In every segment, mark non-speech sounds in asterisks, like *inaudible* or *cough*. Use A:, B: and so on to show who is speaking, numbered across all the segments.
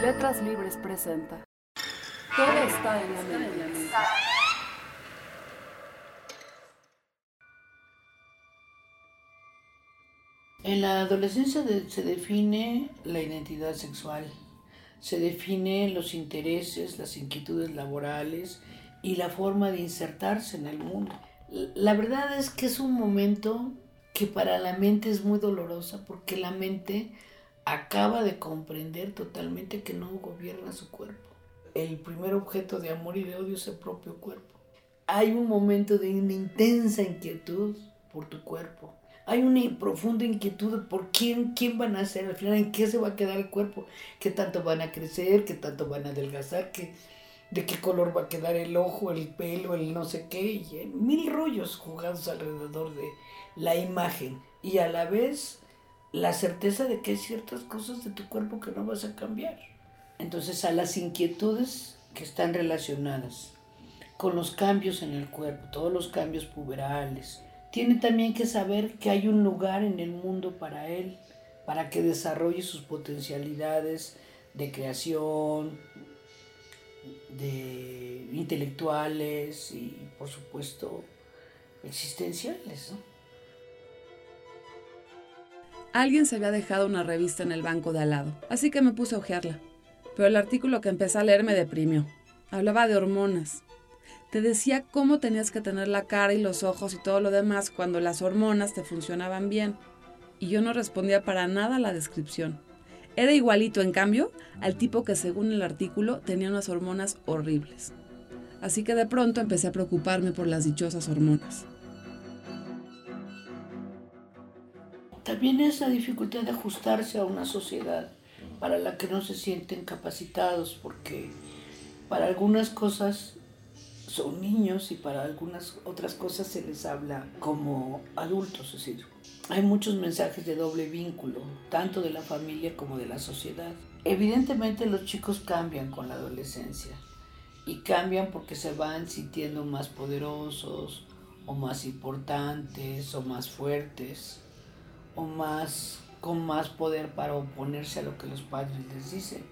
A: Letras Libres presenta. Todo está en la mente.
B: En la adolescencia se define la identidad sexual, se define los intereses, las inquietudes laborales y la forma de insertarse en el mundo. La verdad es que es un momento que para la mente es muy dolorosa porque la mente acaba de comprender totalmente que no gobierna su cuerpo. El primer objeto de amor y de odio es el propio cuerpo. Hay un momento de una intensa inquietud por tu cuerpo. Hay una profunda inquietud por quién, quién van a ser al final, en qué se va a quedar el cuerpo, qué tanto van a crecer, qué tanto van a adelgazar, qué, de qué color va a quedar el ojo, el pelo, el no sé qué, y mil rollos jugados alrededor de la imagen. Y a la vez la certeza de que hay ciertas cosas de tu cuerpo que no vas a cambiar. Entonces a las inquietudes que están relacionadas con los cambios en el cuerpo, todos los cambios puberales, tiene también que saber que hay un lugar en el mundo para él, para que desarrolle sus potencialidades de creación, de intelectuales y por supuesto existenciales. ¿no?
C: Alguien se había dejado una revista en el banco de al lado, así que me puse a hojearla. Pero el artículo que empecé a leer me deprimió. Hablaba de hormonas. Te decía cómo tenías que tener la cara y los ojos y todo lo demás cuando las hormonas te funcionaban bien. Y yo no respondía para nada a la descripción. Era igualito, en cambio, al tipo que según el artículo tenía unas hormonas horribles. Así que de pronto empecé a preocuparme por las dichosas hormonas.
B: También es la dificultad de ajustarse a una sociedad para la que no se sienten capacitados, porque para algunas cosas son niños y para algunas otras cosas se les habla como adultos, es hay muchos mensajes de doble vínculo, tanto de la familia como de la sociedad. Evidentemente los chicos cambian con la adolescencia y cambian porque se van sintiendo más poderosos o más importantes o más fuertes o más con más poder para oponerse a lo que los padres les dicen.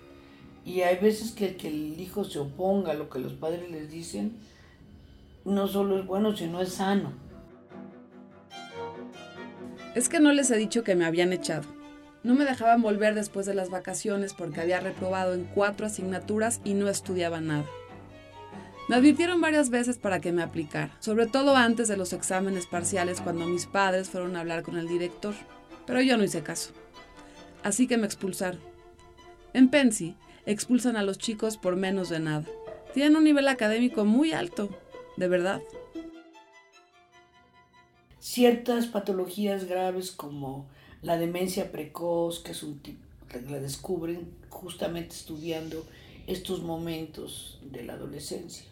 B: Y hay veces que, que el hijo se oponga a lo que los padres les dicen, no solo es bueno, sino es sano.
C: Es que no les he dicho que me habían echado. No me dejaban volver después de las vacaciones porque había reprobado en cuatro asignaturas y no estudiaba nada. Me advirtieron varias veces para que me aplicara, sobre todo antes de los exámenes parciales cuando mis padres fueron a hablar con el director, pero yo no hice caso. Así que me expulsaron. En Pensi, expulsan a los chicos por menos de nada. Tienen un nivel académico muy alto, de verdad.
B: Ciertas patologías graves como la demencia precoz, que es un la descubren justamente estudiando estos momentos de la adolescencia.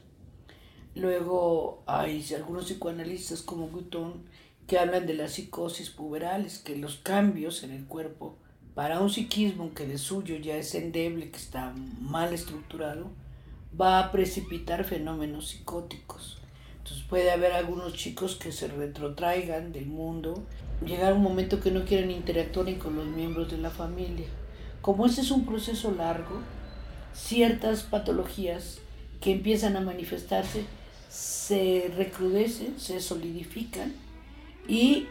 B: Luego hay algunos psicoanalistas como Guton que hablan de las psicosis puberales, que los cambios en el cuerpo para un psiquismo que de suyo ya es endeble, que está mal estructurado, va a precipitar fenómenos psicóticos. Entonces puede haber algunos chicos que se retrotraigan del mundo, llegar un momento que no quieren interactuar con los miembros de la familia. Como ese es un proceso largo, ciertas patologías que empiezan a manifestarse se recrudecen, se solidifican y,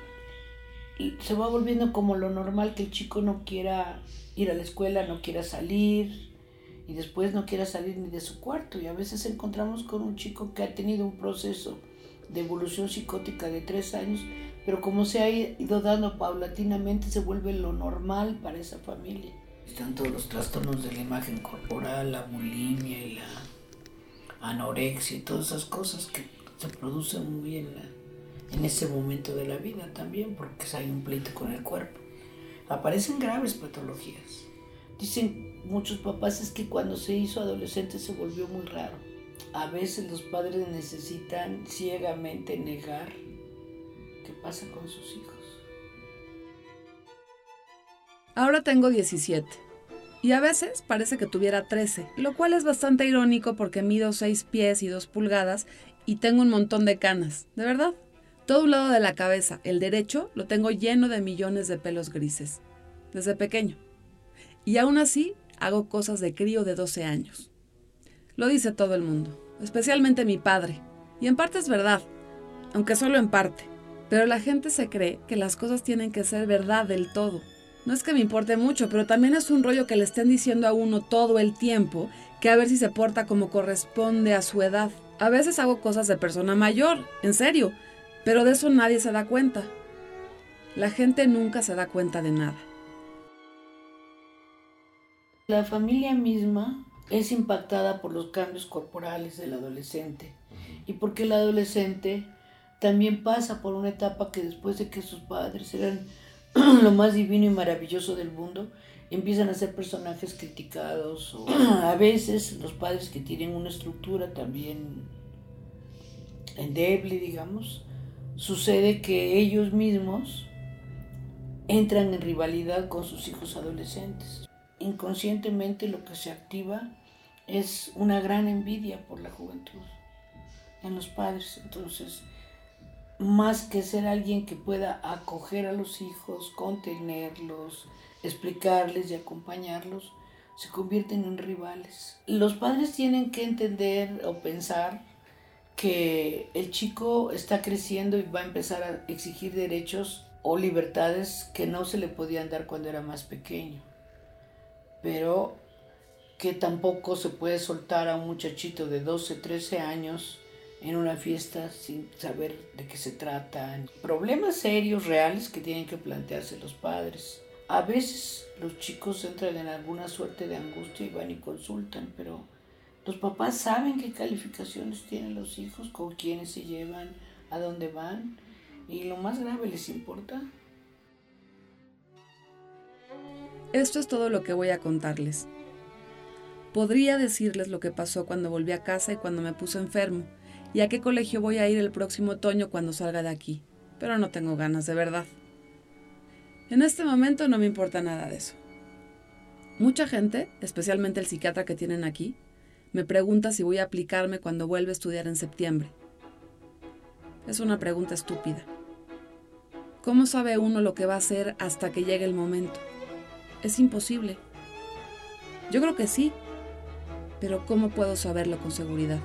B: se va volviendo como lo normal que el chico no quiera ir a la escuela, no quiera salir y después no quiera salir ni de su cuarto. Y a veces encontramos con un chico que ha tenido un proceso de evolución psicótica de tres años, pero como se ha ido dando paulatinamente, se vuelve lo normal para esa familia. Están todos los trastornos de la imagen corporal, la bulimia y la anorexia y todas esas cosas que se producen muy en, en ese momento de la vida también, porque hay un pleito con el cuerpo. Aparecen graves patologías. Dicen muchos papás es que cuando se hizo adolescente se volvió muy raro. A veces los padres necesitan ciegamente negar qué pasa con sus hijos.
C: Ahora tengo 17 y a veces parece que tuviera 13, lo cual es bastante irónico porque mido 6 pies y 2 pulgadas y tengo un montón de canas, de verdad. Todo un lado de la cabeza, el derecho, lo tengo lleno de millones de pelos grises, desde pequeño. Y aún así, hago cosas de crío de 12 años. Lo dice todo el mundo, especialmente mi padre. Y en parte es verdad, aunque solo en parte. Pero la gente se cree que las cosas tienen que ser verdad del todo. No es que me importe mucho, pero también es un rollo que le estén diciendo a uno todo el tiempo que a ver si se porta como corresponde a su edad. A veces hago cosas de persona mayor, en serio, pero de eso nadie se da cuenta. La gente nunca se da cuenta de nada.
B: La familia misma es impactada por los cambios corporales del adolescente y porque el adolescente también pasa por una etapa que después de que sus padres eran *clears throat* lo más divino y maravilloso del mundo, empiezan a ser personajes criticados o *clears throat* a veces los padres que tienen una estructura también endeble, digamos, sucede que ellos mismos entran en rivalidad con sus hijos adolescentes. Inconscientemente lo que se activa es una gran envidia por la juventud en los padres. Entonces, más que ser alguien que pueda acoger a los hijos, contenerlos, explicarles y acompañarlos, se convierten en rivales. Los padres tienen que entender o pensar que el chico está creciendo y va a empezar a exigir derechos o libertades que no se le podían dar cuando era más pequeño. Pero que tampoco se puede soltar a un muchachito de 12, 13 años en una fiesta sin saber de qué se trata. Problemas serios, reales que tienen que plantearse los padres. A veces los chicos entran en alguna suerte de angustia y van y consultan, pero los papás saben qué calificaciones tienen los hijos, con quiénes se llevan, a dónde van y lo más grave les importa.
C: Esto es todo lo que voy a contarles. Podría decirles lo que pasó cuando volví a casa y cuando me puse enfermo, y a qué colegio voy a ir el próximo otoño cuando salga de aquí, pero no tengo ganas de verdad. En este momento no me importa nada de eso. Mucha gente, especialmente el psiquiatra que tienen aquí, me pregunta si voy a aplicarme cuando vuelva a estudiar en septiembre. Es una pregunta estúpida. ¿Cómo sabe uno lo que va a hacer hasta que llegue el momento? Es imposible. Yo creo que sí, pero ¿cómo puedo saberlo con seguridad?